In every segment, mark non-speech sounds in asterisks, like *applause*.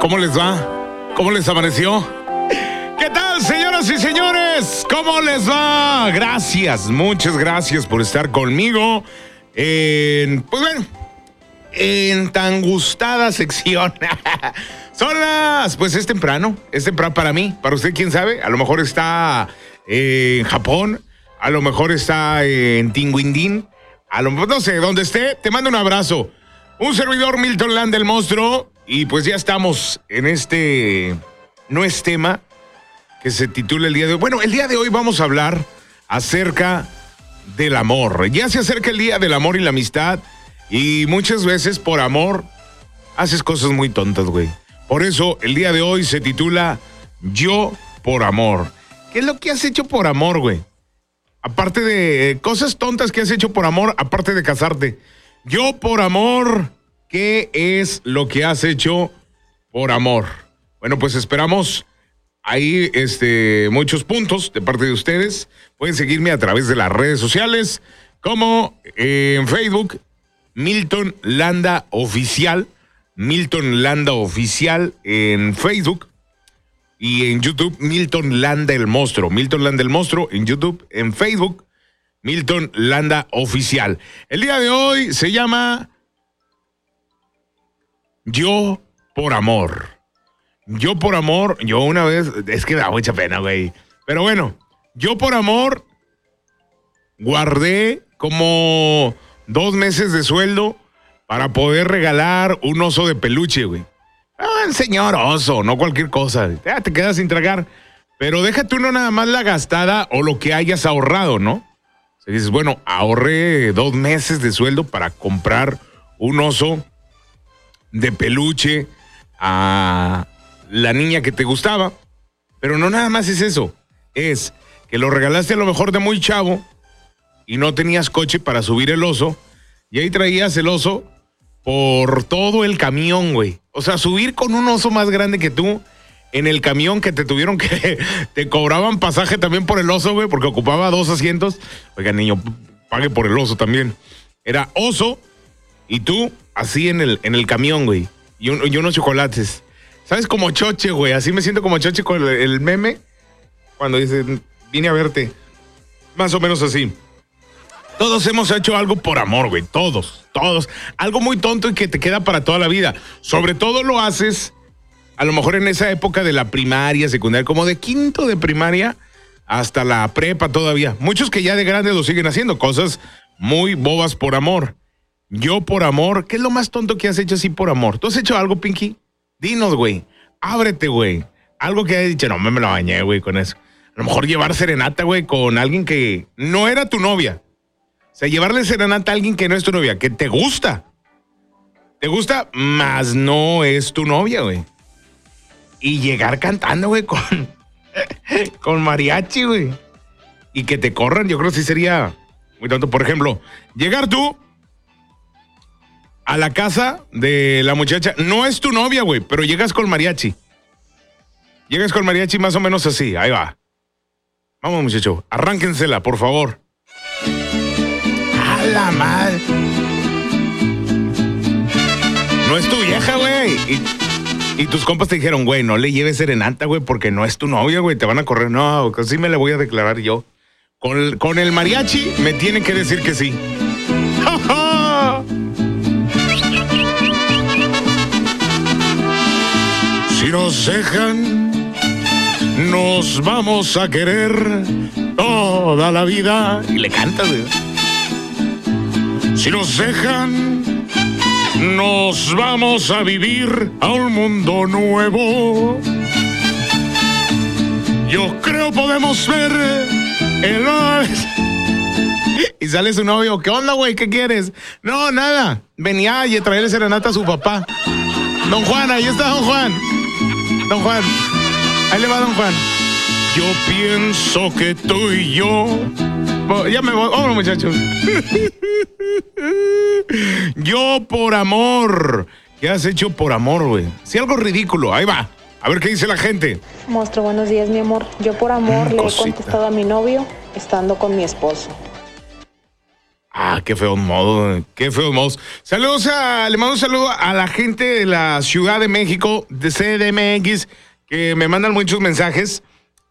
¿Cómo les, va? ¿Cómo les amaneció? ¿Qué tal, señoras y señores? ¿Cómo les va? Gracias, muchas gracias por estar conmigo en, pues bueno, en tan gustada sección. *laughs* Son las, pues es temprano, es temprano para mí, para usted, quién sabe, a lo mejor está en Japón, a lo mejor está en Tinguindín, a lo mejor, no sé, donde esté, te mando un abrazo. Un servidor Milton Land del monstruo y pues ya estamos en este, no es tema, que se titula el día de hoy. Bueno, el día de hoy vamos a hablar acerca del amor. Ya se acerca el día del amor y la amistad y muchas veces por amor haces cosas muy tontas, güey. Por eso el día de hoy se titula Yo por amor. ¿Qué es lo que has hecho por amor, güey? Aparte de eh, cosas tontas que has hecho por amor, aparte de casarte. Yo por amor, ¿qué es lo que has hecho por amor? Bueno, pues esperamos ahí este, muchos puntos de parte de ustedes. Pueden seguirme a través de las redes sociales, como eh, en Facebook, Milton Landa Oficial. Milton Landa Oficial en Facebook. Y en YouTube, Milton Landa el Monstruo. Milton Landa el Monstruo en YouTube, en Facebook, Milton Landa Oficial. El día de hoy se llama Yo por Amor. Yo por amor, yo una vez, es que da mucha pena, güey. Pero bueno, yo por amor guardé como dos meses de sueldo para poder regalar un oso de peluche, güey. Ah, señor oso, no cualquier cosa. Ya te quedas sin tragar. Pero déjate uno nada más la gastada o lo que hayas ahorrado, ¿no? Si dices, bueno, ahorré dos meses de sueldo para comprar un oso de peluche a la niña que te gustaba. Pero no nada más es eso. Es que lo regalaste a lo mejor de muy chavo y no tenías coche para subir el oso. Y ahí traías el oso por todo el camión, güey. O sea, subir con un oso más grande que tú en el camión que te tuvieron que. *laughs* Te cobraban pasaje también por el oso, güey, porque ocupaba dos asientos. Oiga, niño, pague por el oso también. Era oso y tú así en el, en el camión, güey. Y, y unos chocolates. ¿Sabes? Como choche, güey. Así me siento como choche con el, meme. Cuando dice, vine a verte. Más o menos así. Todos hemos hecho algo por amor, güey. Todos, todos. Algo muy tonto y que te queda para toda la vida. Sobre todo lo haces, a lo mejor en esa época de la primaria, secundaria, como de quinto de primaria hasta la prepa todavía. Muchos que ya de grandes lo siguen haciendo. Cosas muy bobas por amor. Yo por amor. ¿Qué es lo más tonto que has hecho así por amor? ¿Tú has hecho algo, Pinky? Dinos, güey. Ábrete, güey. Algo que hayas dicho, no, me, lo bañé, güey, con eso. A lo mejor llevar serenata, güey, con alguien que no era tu novia. O sea, llevarle serenata a alguien que no es tu novia, que te gusta. Te gusta, más no es tu novia, güey. Y llegar cantando, güey, con, *laughs* con mariachi, güey. Y que te corran, yo creo que sí sería muy tonto. Por ejemplo, llegar tú a la casa de la muchacha. No es tu novia, güey, pero llegas con mariachi. Llegas con mariachi más o menos así. Ahí va. Vamos, muchacho. Arránquensela, por favor. A la madre. No es tu vieja, güey. Y, y tus compas te dijeron, güey, no le lleves serenata, güey, porque no es tu novia, güey. Te van a correr. No, así me la voy a declarar yo. Con, el- mariachi me tienen que decir que sí. *laughs* ¡Ja, ja! Si nos dejan, nos vamos a querer toda la vida. Y le cantas, güey. Si nos dejan, nos vamos a vivir a un mundo nuevo. Yo creo podemos ver el... Y sale su novio, ¿qué onda, güey? ¿Qué quieres? No, nada. Venía y traerle serenata a su papá. Don Juan, ahí está Don Juan. Don Juan, ahí le va Don Juan. Yo pienso que tú y yo ya me voy. Vámonos, muchachos. *laughs* Yo por amor. ¿Qué has hecho por amor, güey? Si algo ridículo. Ahí va. A ver qué dice la gente. Monstruo, buenos días, mi amor. Yo por amor Mm, le he contestado a mi novio estando con mi esposo. Ah, qué feo modo, qué feo modos. Saludos a, le mando un saludo a la gente de la Ciudad de México, de CDMX, que me mandan muchos mensajes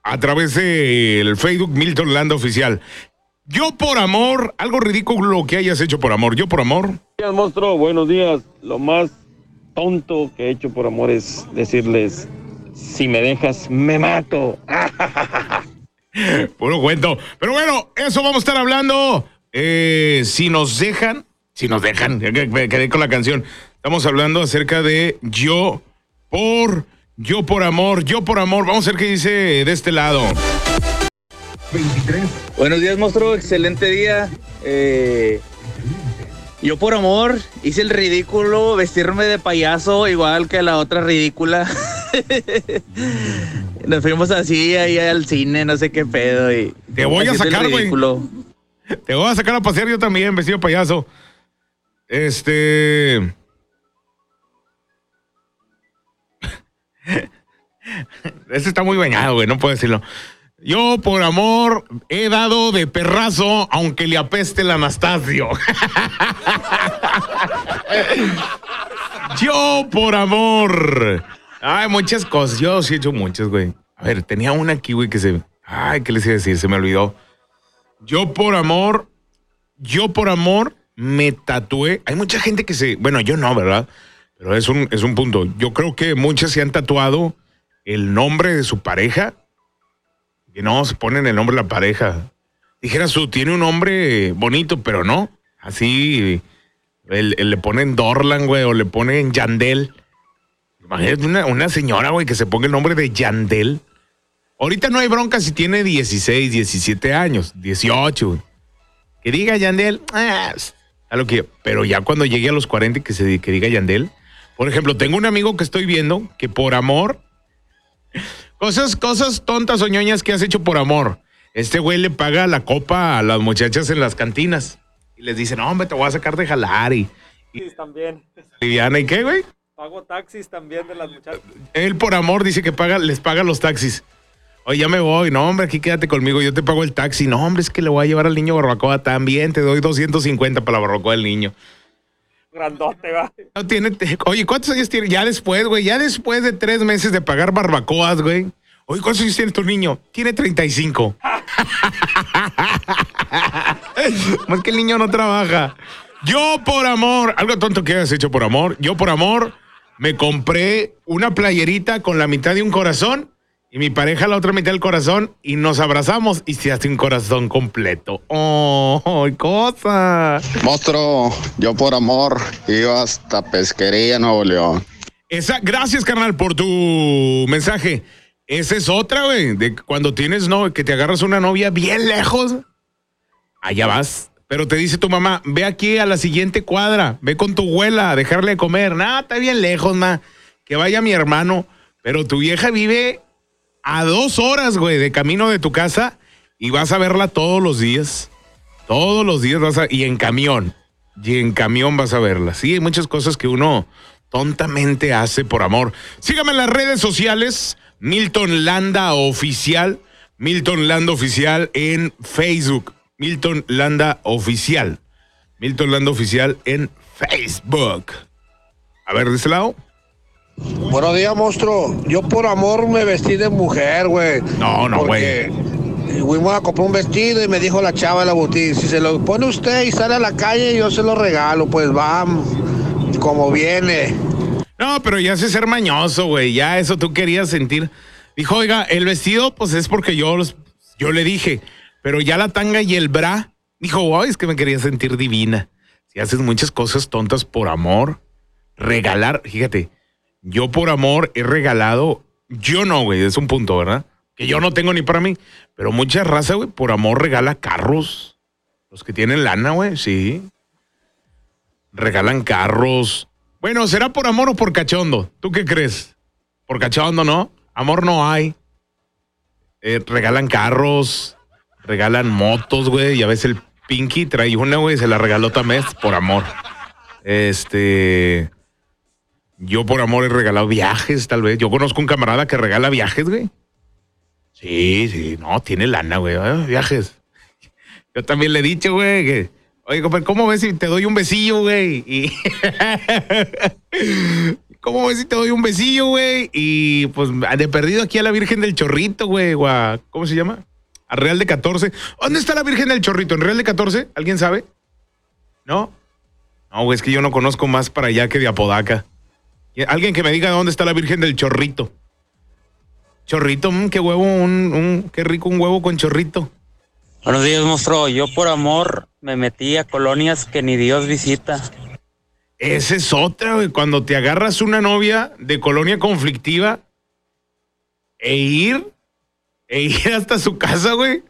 a través del Facebook Milton Landa Oficial. Yo por amor, algo ridículo que hayas hecho por amor. Yo por amor. Buenos días, monstruo. Buenos días. Lo más tonto que he hecho por amor es decirles, si me dejas, me mato. *laughs* Puro cuento. Pero bueno, eso vamos a estar hablando. Eh, si nos dejan, si nos dejan, quedé con la canción. Estamos hablando acerca de yo por, yo por amor, yo por amor. Vamos a ver qué dice de este lado. Buenos días, monstruo. Excelente día. Eh, yo por amor hice el ridículo, vestirme de payaso igual que la otra ridícula. *laughs* Nos fuimos así ahí al cine, no sé qué pedo. Y Te voy a sacar, güey. Te voy a sacar a pasear yo también, vestido payaso. Este. Este está muy bañado, güey, no puedo decirlo. Yo, por amor, he dado de perrazo, aunque le apeste el Anastasio. *laughs* Yo, por amor. Ay, muchas cosas. Yo sí he hecho muchas, güey. A ver, tenía una aquí, güey, que se. Ay, ¿qué les iba a decir? Se me olvidó. Yo por amor, yo por amor me tatué. Hay mucha gente que se, bueno, yo no, ¿verdad? Pero es un, es un punto. Yo creo que muchas se han tatuado el nombre de su pareja. Que no, se ponen el nombre de la pareja. Dijeras tú, tiene un nombre bonito, pero no. Así, le ponen Dorlan, güey, o le ponen Yandel. Imagínate una, una señora, güey, que se ponga el nombre de Yandel. Ahorita no hay bronca si tiene 16, 17 años, 18. güey. Que diga Yandel, ah, a lo que, pero ya cuando llegue a los 40 que se que diga Yandel. Por ejemplo, tengo un amigo que estoy viendo que por amor cosas cosas tontas o ñoñas que has hecho por amor. Este güey le paga la copa a las muchachas en las cantinas y les dice, "No, hombre, te voy a sacar de jalar y También. liviana y qué, güey?" Pago taxis también de las muchachas. Él por amor dice que paga, les paga los taxis. Oye, ya me voy. No, hombre, aquí quédate conmigo. Yo te pago el taxi. No, hombre, es que le voy a llevar al niño barbacoa también. Te doy 250 para la barbacoa del niño. Grandote, va. No tiene. te- Oye, ¿cuántos años tiene? Ya después, güey. Ya después de tres meses de pagar barbacoas, güey. Oye, ¿cuántos años tiene tu niño? Tiene 35. *laughs* Más que el niño no trabaja. Yo por amor, algo tonto que hayas hecho por amor. Yo por amor me compré una playerita con la mitad de un corazón y mi pareja la otra mitad del corazón y nos abrazamos y se hace un corazón completo. ¡Oh, cosa! Monstruo, yo por amor iba hasta Pesquería, Nuevo León. Esa, gracias, carnal, por tu mensaje. Esa es otra, güey. De cuando tienes no, que te agarras una novia bien lejos. Allá vas. Pero te dice tu mamá, ve aquí a la siguiente cuadra, ve con tu abuela a dejarle de comer. Nada, está bien lejos, ma. Que vaya mi hermano. Pero tu vieja vive a dos horas, güey, de camino de tu casa y vas a verla todos los días. Todos los días vas a. Y en camión. Y en camión vas a verla. Sí, hay muchas cosas que uno tontamente hace por amor. Sígame en las redes sociales. Milton Landa Oficial. Milton Landa Oficial en Facebook. Milton Landa Oficial. Milton Landa Oficial en Facebook. A ver, de ese lado. Buenos días, monstruo. Yo por amor me vestí de mujer, güey. No, no, güey. Fuimos a comprar un vestido y me dijo la chava de la boutique, si se lo pone usted y sale a la calle, yo se lo regalo. Pues vamos, como viene. No, pero ya sé ser mañoso, güey. Ya eso tú querías sentir. Dijo, oiga, el vestido, pues es porque yo, los- yo le dije, pero ya la tanga y el bra. Dijo, wow, es que me quería sentir divina. Si haces muchas cosas tontas por amor, regalar, fíjate, yo por amor he regalado, yo no, güey, es un punto, ¿verdad? Que yo no tengo ni para mí, pero mucha raza, güey, por amor regala carros. Los que tienen lana, güey, sí. Regalan carros. Bueno, ¿será por amor o por cachondo? ¿Tú qué crees? Por cachondo, ¿no? Amor no hay. Eh, regalan carros, regalan motos, güey. Y a veces el Pinky trae una, güey, se la regaló también por amor. Este. Yo por amor he regalado viajes, tal vez. Yo conozco un camarada que regala viajes, güey. Sí, sí, no, tiene lana, güey. ah, Viajes. *laughs* Yo también le he dicho, güey, que. Oye, compadre, ¿cómo ves si te doy un besillo, güey? *laughs* ¿Cómo ves si te doy un besillo, güey? Y pues de perdido aquí a la Virgen del Chorrito, güey. ¿Cómo se llama? A Real de 14. ¿Dónde está la Virgen del Chorrito? ¿En Real de 14? ¿Alguien sabe? ¿No? No, güey, es que yo no conozco más para allá que de Apodaca. Alguien que me diga dónde está la Virgen del Chorrito. Chorrito, mm, qué huevo, un, un- qué rico un huevo con chorrito. Buenos días, monstruo. Yo por amor me metí a colonias que ni Dios visita. Esa es otra, güey. Cuando te agarras una novia de colonia conflictiva e ir, e ir *laughs* hasta su casa, güey.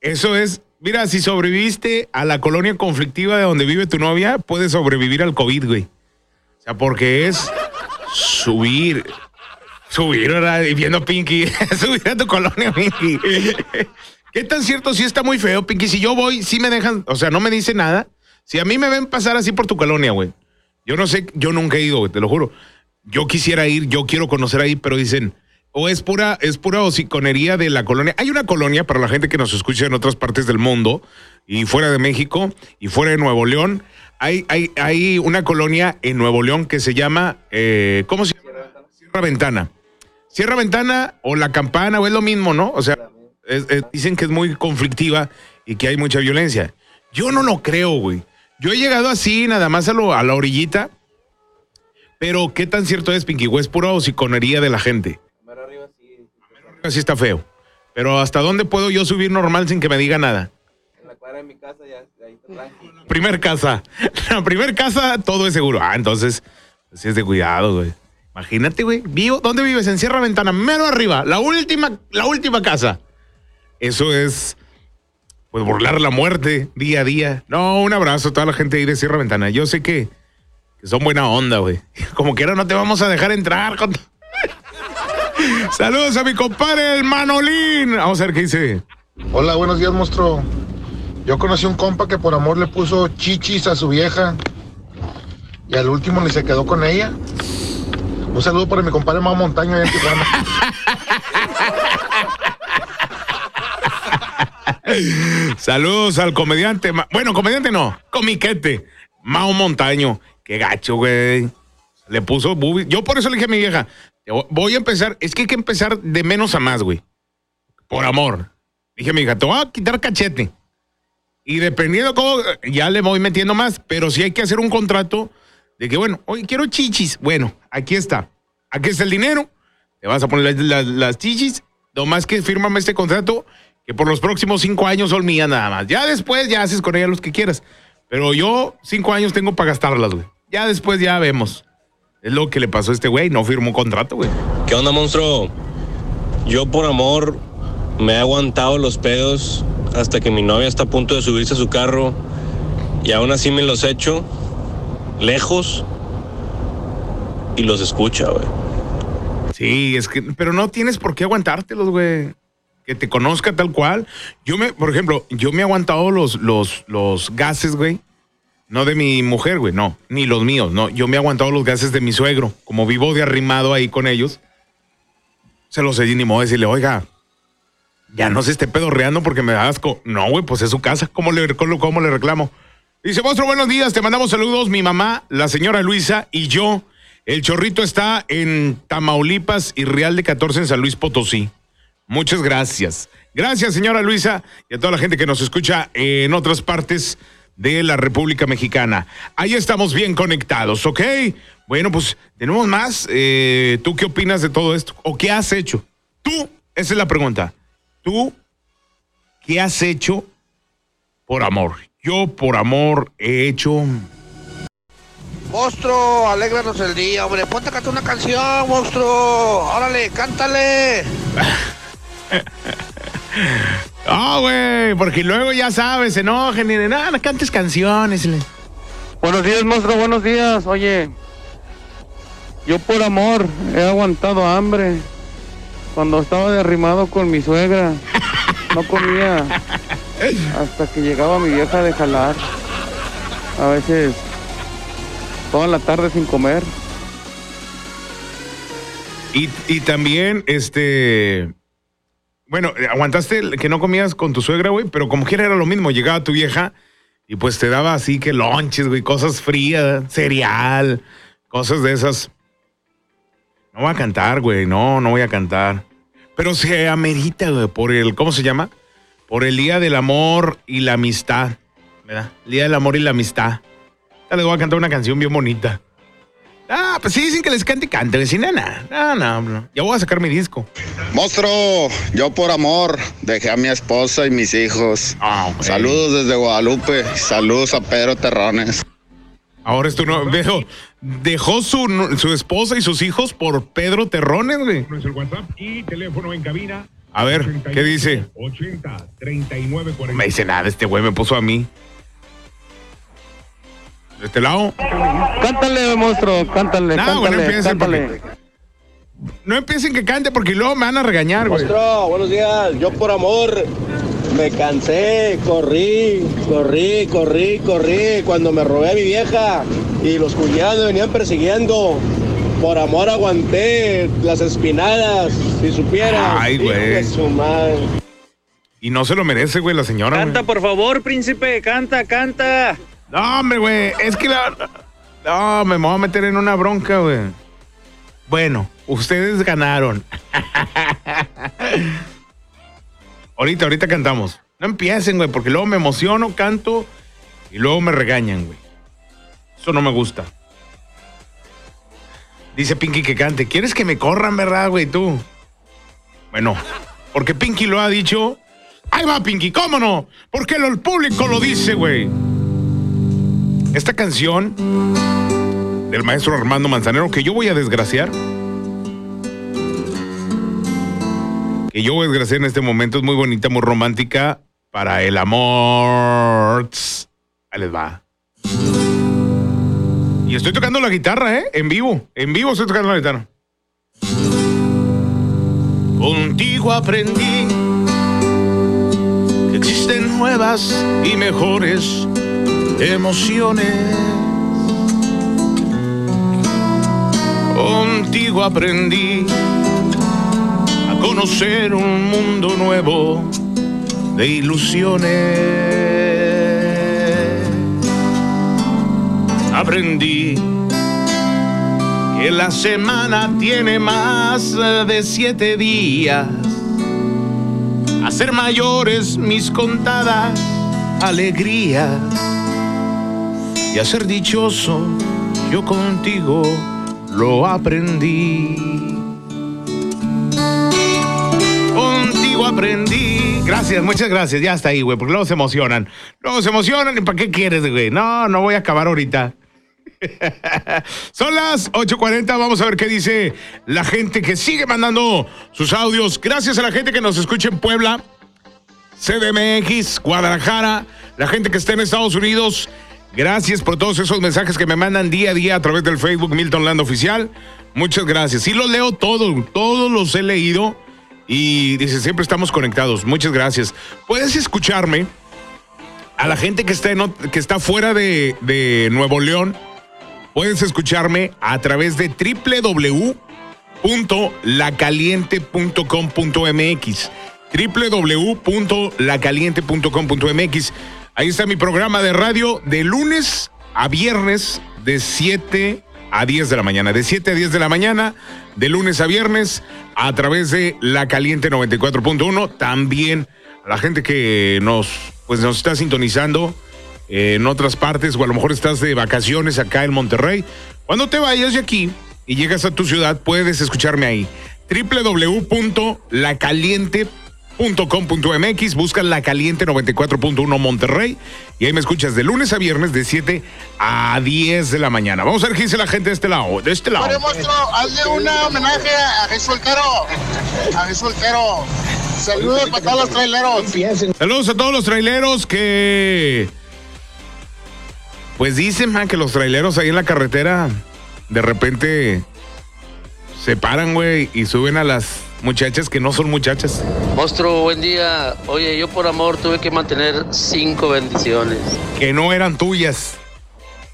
Eso es, mira, si sobreviviste a la colonia conflictiva de donde vive tu novia, puedes sobrevivir al COVID, güey. Porque es subir, subir, ¿verdad? Y viendo Pinky, *laughs* subir a tu colonia, Pinky. ¿Qué tan cierto? Si está muy feo, Pinky. Si yo voy, sí me dejan, o sea, no me dice nada. Si a mí me ven pasar así por tu colonia, güey. Yo no sé, yo nunca he ido, güey, te lo juro. Yo quisiera ir, yo quiero conocer ahí, pero dicen, o es pura, es pura hociconería de la colonia. Hay una colonia para la gente que nos escucha en otras partes del mundo y fuera de México y fuera de Nuevo León. Hay, hay, hay una colonia en Nuevo León que se llama, eh, ¿cómo se llama? Sierra Ventana. Sierra Ventana o La Campana, o es lo mismo, ¿no? O sea, dicen que es muy conflictiva y que hay mucha violencia. Yo no lo creo, güey. Yo he llegado así, nada más a, lo- a la orillita. Pero, ¿qué tan cierto es, Pinky? Güey, es pura hociconería de la gente. Así está feo. Pero, ¿hasta dónde puedo yo subir normal sin que me diga nada? Primer casa. *laughs* La primer casa, todo es seguro. Ah, entonces, pues sí es de cuidado, güey. Imagínate, güey. Vivo, ¿Dónde vives? En Sierra Ventana, mero arriba. La última, la última casa. Eso es, pues, burlar la muerte día a día. No, un abrazo a toda la gente ahí de Sierra Ventana. Yo sé que, que son buena onda, güey. *laughs* Como quiera, no te vamos a dejar entrar. con- Saludos a mi compadre, el Manolín. Vamos a ver qué dice. Hola, buenos días, monstruo. Yo conocí un compa que por amor le puso chichis a su vieja y al último ni se quedó con ella. Un saludo para mi compadre Mau Montaño allá en Tijuana. *laughs* Saludos al comediante. Bueno, comediante no, comiquete. Mao Montaño. Qué gacho, güey. Le puso boobies. Yo por eso le dije a mi vieja, voy a empezar, es que hay que empezar de menos a más, güey. Por amor. Dije mi hija, te voy a quitar cachete. Y dependiendo cómo, ya le voy metiendo más. Pero sí hay que hacer un contrato de que, bueno, oye, quiero chichis. Bueno, aquí está. Aquí está el dinero. Te vas a poner las, las- las chichis. Nomás que fírmame este contrato que por los próximos cinco años son mías nada más. Ya después ya haces con ella los que quieras. Pero yo cinco años tengo para gastarlas, güey. Ya después ya vemos. Es lo que le pasó a este güey. No firmó contrato, güey. ¿Qué onda, monstruo? Yo por amor me he aguantado los pedos hasta que mi novia está a punto de subirse a su carro y aún así me los echo lejos y los escucha, güey. Sí, es que, pero no tienes por qué aguantártelos, güey. Que te conozca tal cual. Yo me, por ejemplo, yo me he aguantado los, los, los gases, güey. No de mi mujer, güey, no. Ni los míos, no. Yo me he aguantado los gases de mi suegro. Como vivo de arrimado ahí con ellos. Se los he ni modo de decirle, oiga, ya no se esté pedorreando porque me da asco. No, güey, pues es su casa. ¿Cómo le, le reclamo? Dice, monstruo, buenos días. Te mandamos saludos. Mi mamá, la señora Luisa y yo. El chorrito está en Tamaulipas y Real de 14 en San Luis Potosí. Muchas gracias. Gracias, señora Luisa, y a toda la gente que nos escucha en otras partes de la República Mexicana. Ahí estamos bien conectados, ¿ok? Bueno, pues tenemos más. Eh, ¿Tú qué opinas de todo esto? ¿O qué has hecho? Tú, esa es la pregunta. ¿Tú qué has hecho por amor? Yo por amor he hecho... Monstruo, alégranos el día, hombre. Ponte a cantar una canción, monstruo. Órale, cántale. *laughs* Ah, güey, porque luego ya sabes, se enojan y de nada, no cantes canciones. Buenos días, monstruo, buenos días. Oye, yo por amor he aguantado hambre cuando estaba derrimado con mi suegra. no comía hasta que llegaba mi vieja de jalar. A veces toda la tarde sin comer. Y, y también, este. Bueno, aguantaste el que no comías con tu suegra, güey, pero como quiera era lo mismo. Llegaba tu vieja y pues te daba así que lonches, güey, cosas frías, cereal, cosas de esas. No voy a cantar, güey, no, no voy a cantar. Pero se amerita, güey, por el, ¿cómo se llama? Por el Día del Amor y la Amistad, ¿verdad? El Día del Amor y la Amistad. Ya les voy a cantar una canción bien bonita. Ah, pues sí dicen que les cante, cante, vecina. No, no, no. Ya voy a sacar mi disco. Monstruo, yo por amor dejé a mi esposa y mis hijos. Ah, Saludos desde Guadalupe. Saludos a Pedro Terrones. Ahora esto no. Veo, dejó su, su esposa y sus hijos por Pedro Terrones, güey. Nuestro WhatsApp y teléfono en cabina. A ver, ¿qué dice? 80 39 40. No me dice nada, este güey me puso a mí. ¿De este lado? Cántale, monstruo, cántale, No, güey, no cántale, empiecen cántale. No empiecen que cante porque luego me van a regañar, güey. Monstruo, buenos días. Yo por amor me cansé, corrí, corrí, corrí, corrí. Cuando me robé a mi vieja y los cuñados me venían persiguiendo. Por amor aguanté las espinadas, si supieras. Ay, güey. de su madre. Y no se lo merece, güey, la señora. Canta, por favor, príncipe, canta, canta. No, hombre, güey, es que la... No, me voy a meter en una bronca, güey. Bueno, ustedes ganaron. *laughs* ahorita, ahorita cantamos. No empiecen, güey, porque luego me emociono, canto y luego me regañan, güey. Eso no me gusta. Dice Pinky que cante. ¿Quieres que me corran, verdad, güey, tú? Bueno, porque Pinky lo ha dicho. Ahí va, Pinky, ¿cómo no? Porque el público lo dice, güey. Esta canción del maestro Armando Manzanero, que yo voy a desgraciar, que yo voy a desgraciar en este momento, es muy bonita, muy romántica para el amor. Ahí les va. Y estoy tocando la guitarra, ¿eh? En vivo, en vivo estoy tocando la guitarra. Contigo aprendí que existen nuevas y mejores emociones. Contigo aprendí a conocer un mundo nuevo de ilusiones. Aprendí que la semana tiene más de siete días. Hacer mayores mis contadas alegrías a ser dichoso yo contigo lo aprendí. Contigo aprendí. Gracias, muchas gracias. Ya está ahí, güey, porque luego se emocionan. Luego se emocionan y ¿para qué quieres, güey? No, no voy a acabar ahorita. *laughs* Son las 8.40, vamos a ver qué dice la gente que sigue mandando sus audios. Gracias a la gente que nos escucha en Puebla, CDMX, Guadalajara, la gente que está en Estados Unidos. Gracias por todos esos mensajes que me mandan día a día a través del Facebook Milton Land Oficial. Muchas gracias. Sí los leo todos, todos los he leído y dice, siempre estamos conectados. Muchas gracias. Puedes escucharme a la gente que está, que está fuera de, de Nuevo León. Puedes escucharme a través de www.lacaliente.com.mx www.lacaliente.com.mx Ahí está mi programa de radio de lunes a viernes de 7 a 10 de la mañana. De 7 a 10 de la mañana, de lunes a viernes, a través de La Caliente 94.1. También a la gente que nos, pues, nos está sintonizando eh, en otras partes, o a lo mejor estás de vacaciones acá en Monterrey. Cuando te vayas de aquí y llegas a tu ciudad, puedes escucharme ahí. www.lacaliente.com.mx, busca La Caliente 94.1 Monterrey y ahí me escuchas de lunes a viernes de 7 a 10 de la mañana. Vamos a ver qué dice la gente de este lado. De este lado. Oye, monstruo, hazle un homenaje a Jesús Olquero. A Jesús. Saludos para todos los traileros. Saludos a todos los traileros que. Pues dicen, man, que los traileros ahí en la carretera de repente se paran, güey, y suben a las muchachas que no son muchachas. Monstruo, buen día. Oye, yo por amor tuve que mantener cinco bendiciones. Que no eran tuyas.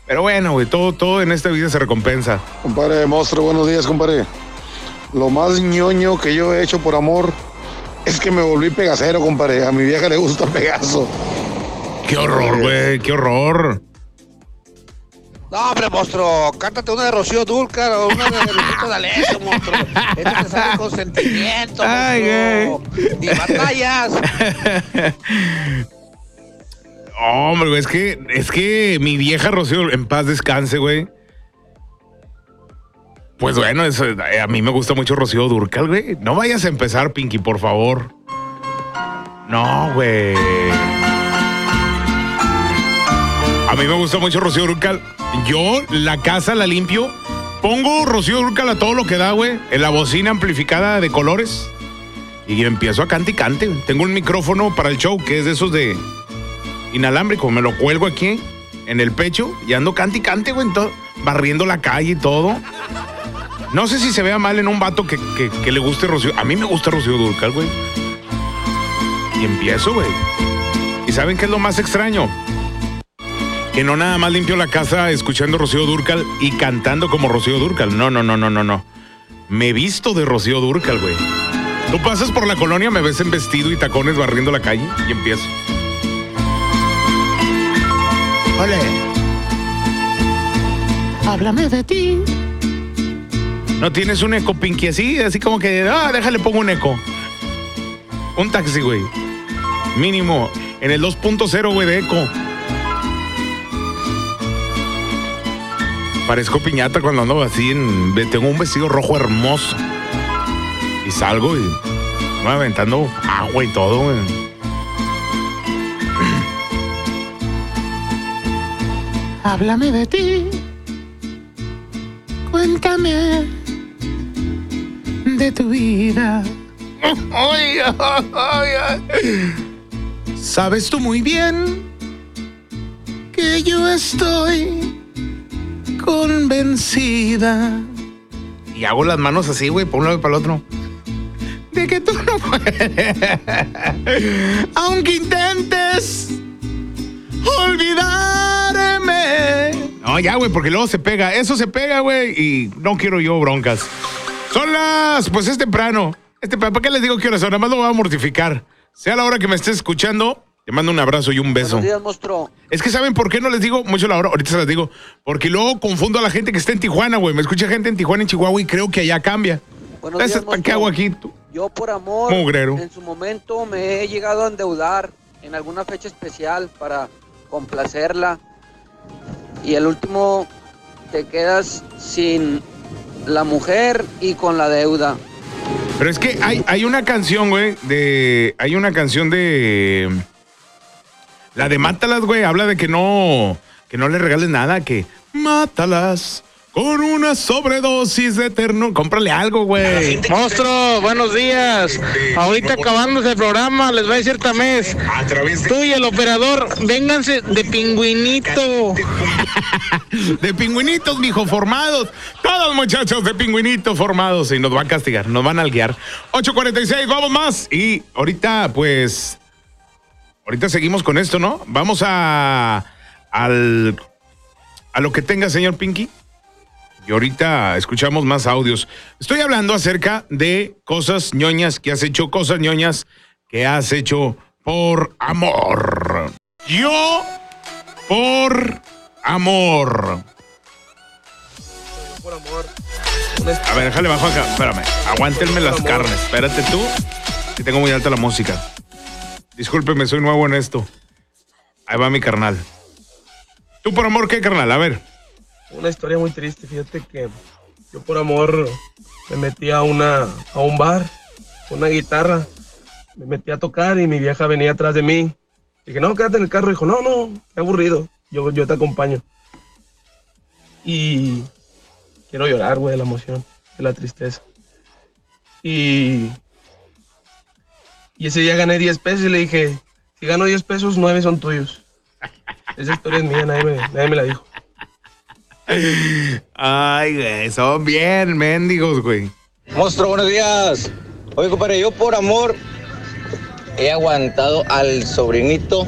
Pero bueno, güey, todo, todo en esta vida se recompensa. Compadre, monstruo, buenos días, compadre. Lo más ñoño que yo he hecho por amor es que me volví pegacero, compadre. A mi vieja le gusta Pegaso. Qué horror, güey, qué horror. No, hombre, monstruo, cántate una de Rocío Dúrcal o una de Luisito D'Alessio, monstruo. Esto te sale con sentimiento, Ay, monstruo. Ni batallas. Hombre, güey, es que, es que mi vieja Rocío, en paz descanse, güey. Pues bueno, eso, eh, a mí me gusta mucho Rocío Durcal, güey. No vayas a empezar, Pinky, por favor. No, güey. A mí me gusta mucho Rocío Durcal. Yo la casa la limpio. Pongo Rocío Durcal a todo lo que da, güey. En la bocina amplificada de colores. Y empiezo a cante y cante. Tengo un micrófono para el show que es de esos de inalámbrico. Me lo cuelgo aquí en el pecho y ando cante y cante, güey. barriendo la calle y todo. No sé si se vea mal en un vato que, que- que le guste Rocío. A mí me gusta Rocío Durcal, güey. Y empiezo, güey. ¿Y saben qué es lo más extraño? Que no nada más limpio la casa escuchando Rocío Durcal y cantando como Rocío Durcal. No, no, no, no, no, no. Me visto de Rocío Durcal, güey. Tú pasas por la colonia, me ves en vestido y tacones barriendo la calle y empiezo. Ole. Háblame de ti. ¿No tienes un eco pinky así? Así como que, ah, déjale, pongo un eco. Un taxi, güey. Mínimo. En el 2.0, güey, de eco. Parezco piñata cuando ando así en... Tengo un vestido rojo hermoso. Y salgo y... Me aventando agua y todo, güey. *clears throat* Háblame de ti. Cuéntame de tu vida. *laughs* Sabes tú muy bien que yo estoy convencida. Y hago las manos así, güey, por un lado y para el otro. De que tú no puedes. Aunque intentes olvidarme. No, ya, güey, porque luego se pega. Eso se pega, güey. Y no quiero yo broncas. Son las. Pues es temprano. Es temprano. ¿Para qué les digo que horas son? Nada más lo voy a mortificar. Sea la hora que me estés escuchando, te mando un abrazo y un beso. Buenos días, monstruo. Es que ¿saben por qué no les digo mucho la hora? Ahorita se las digo. Porque luego confundo a la gente que está en Tijuana, güey. Me escucha gente en Tijuana, en Chihuahua y creo que allá cambia. Buenos Entonces, días, ¿para qué hago aquí? tú? Yo por amor, Mugrero. en su momento me he llegado a endeudar en alguna fecha especial para complacerla. Y el último te quedas sin la mujer y con la deuda. Pero es que hay, hay una canción, güey, de. Hay una canción de. La de Mátalas, güey. Habla de que no. Que no le regales nada, que. Mátalas con una sobredosis de eterno. Cómprale algo, güey. Monstruo, buenos días. Ahorita acabándose el programa, les va a decir Tamés. Tú y el operador, vénganse de pingüinito. *laughs* De pingüinitos, mijo, formados. Todos muchachos de pingüinitos formados. Y nos van a castigar, nos van a guiar. 8.46, vamos más. Y ahorita, pues. Ahorita seguimos con esto, ¿no? Vamos a. Al. A lo que tenga, señor Pinky. Y ahorita escuchamos más audios. Estoy hablando acerca de cosas ñoñas que has hecho, cosas ñoñas que has hecho por amor. Yo por amor. Por amor. A ver, déjale bajo acá. Espérame. Aguántenme las carnes. Espérate tú. Que tengo muy alta la música. Discúlpeme, soy nuevo en esto. Ahí va mi carnal. ¿Tú por amor qué, carnal? A ver. Una historia muy triste, fíjate que yo por amor me metí a una a un bar, una guitarra, me metí a tocar y mi vieja venía atrás de mí. Dije, no, quédate en el carro. Dijo, no, no, qué aburrido, yo, yo te acompaño. Y quiero llorar, güey, de la emoción, de la tristeza. Y, y ese día gané 10 pesos y le dije, si gano 10 pesos, 9 son tuyos. Esa historia es mía, nadie me, nadie me la dijo. Ay, güey, son bien mendigos, güey. Monstruo, buenos días. Oye, compadre, yo por amor he aguantado al sobrinito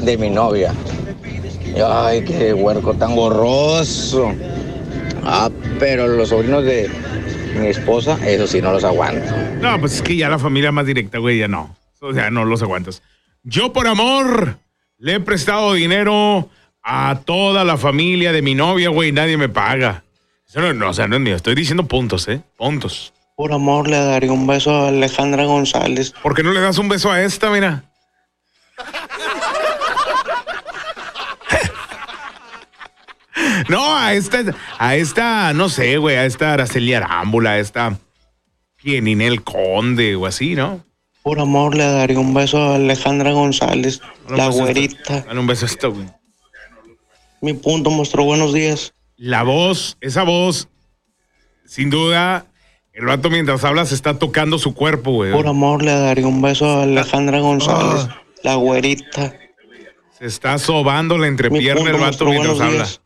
de mi novia. Ay, qué huerco tan gorroso. Ah, pero los sobrinos de mi esposa, eso sí no los aguanto. No, pues es que ya la familia más directa, güey, ya no. O sea, no los aguantas. Yo por amor le he prestado dinero a toda la familia de mi novia, güey, nadie me paga. Eso no, no, o sea, no es mío, estoy diciendo puntos, ¿eh? Puntos. Por amor le daría un beso a Alejandra González. ¿Por qué no le das un beso a esta, mira? No, a esta, a esta, no sé, güey, a esta Araceli Arámbula, a esta Ninel Conde o así, ¿no? Por amor le daría un beso a Alejandra González, un la güerita. Dale un beso a esta, güey. Mi punto mostró buenos días. La voz, esa voz, sin duda, el vato mientras habla se está tocando su cuerpo, güey. Por amor le daría un beso a Alejandra González, Ah. la güerita. Se está sobando la entrepierna el vato mientras habla. días.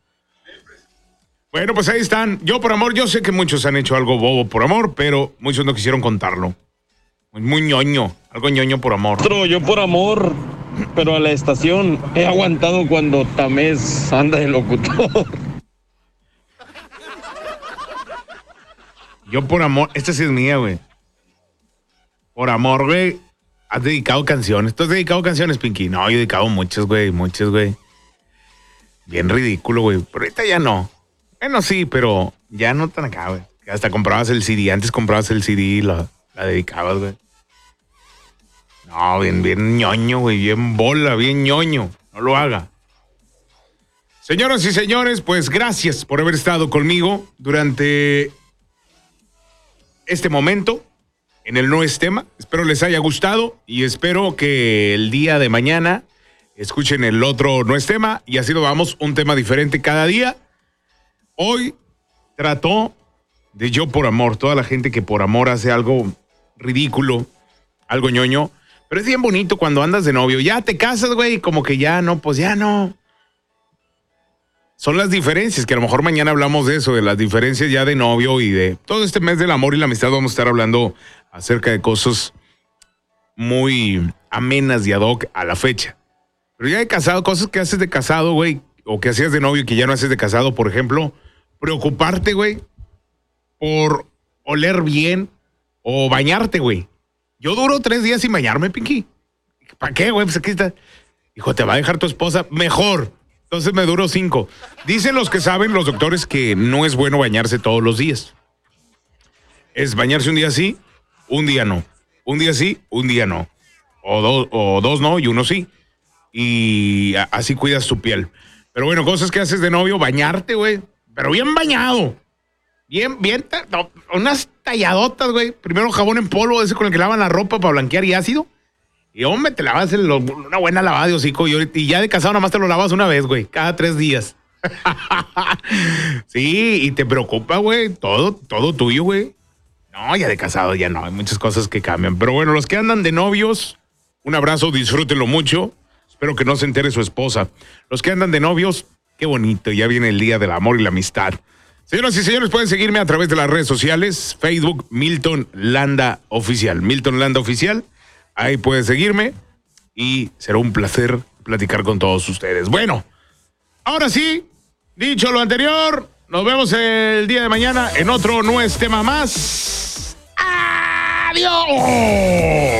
Bueno, pues ahí están. Yo por amor, yo sé que muchos han hecho algo bobo por amor, pero muchos no quisieron contarlo. Muy, muy ñoño, algo ñoño por amor. Yo por amor, pero a la estación he aguantado cuando Tamés anda de locutor. *laughs* Yo por amor, esta sí es mía, güey. Por amor, güey, has dedicado canciones. ¿Tú has dedicado canciones, Pinky? No, yo he dedicado muchas, güey, muchas, güey. Bien ridículo, güey. Pero ahorita ya no. Bueno, sí, pero ya no tan acá, güey. Hasta comprabas el CD. Antes comprabas el CD y la, la dedicabas, güey. No, bien, bien ñoño, güey. Bien bola, bien ñoño. No lo haga. Señoras y señores, pues gracias por haber estado conmigo durante este momento en el No es tema. Espero les haya gustado y espero que el día de mañana escuchen el otro No es tema y así lo vamos, un tema diferente cada día. Hoy trató de yo por amor, toda la gente que por amor hace algo ridículo, algo ñoño, pero es bien bonito cuando andas de novio. Ya te casas, güey, como que ya no, pues ya no. Son las diferencias, que a lo mejor mañana hablamos de eso, de las diferencias ya de novio y de todo este mes del amor y la amistad vamos a estar hablando acerca de cosas muy amenas y ad hoc a la fecha. Pero ya de casado, cosas que haces de casado, güey, o que hacías de novio y que ya no haces de casado, por ejemplo, preocuparte, güey, por oler bien o bañarte, güey. Yo duro tres días sin bañarme, Pinky. ¿Para qué, güey? Pues aquí está. Hijo, te va a dejar tu esposa mejor. Entonces me duró cinco. Dicen los que saben, los doctores, que no es bueno bañarse todos los días. Es bañarse un día sí, un día no. Un día sí, un día no. O, dos o dos no y uno sí. Y así cuidas tu piel. Pero bueno, cosas que haces de novio, bañarte, güey. Pero bien bañado. Bien, bien, unas talladotas, güey. Primero jabón en polvo, ese con el que lavan la ropa para blanquear y ácido. Y hombre, te lavas el- una buena lavada de y, ya de casado nomás te lo lavas una vez, güey, cada tres días. *laughs* sí, y te preocupa, güey, todo, todo tuyo, güey. No, ya de casado ya no, hay muchas cosas que cambian. Pero bueno, los que andan de novios, un abrazo, disfrútenlo mucho. Espero que no se entere su esposa. Los que andan de novios, qué bonito, ya viene el día del amor y la amistad. Señoras y señores, pueden seguirme a través de las redes sociales, Facebook, Milton Landa Oficial. Milton Landa Oficial, ahí pueden seguirme y será un placer platicar con todos ustedes. Bueno, ahora sí, dicho lo anterior, nos vemos el día de mañana en otro No es tema más. ¡Adiós!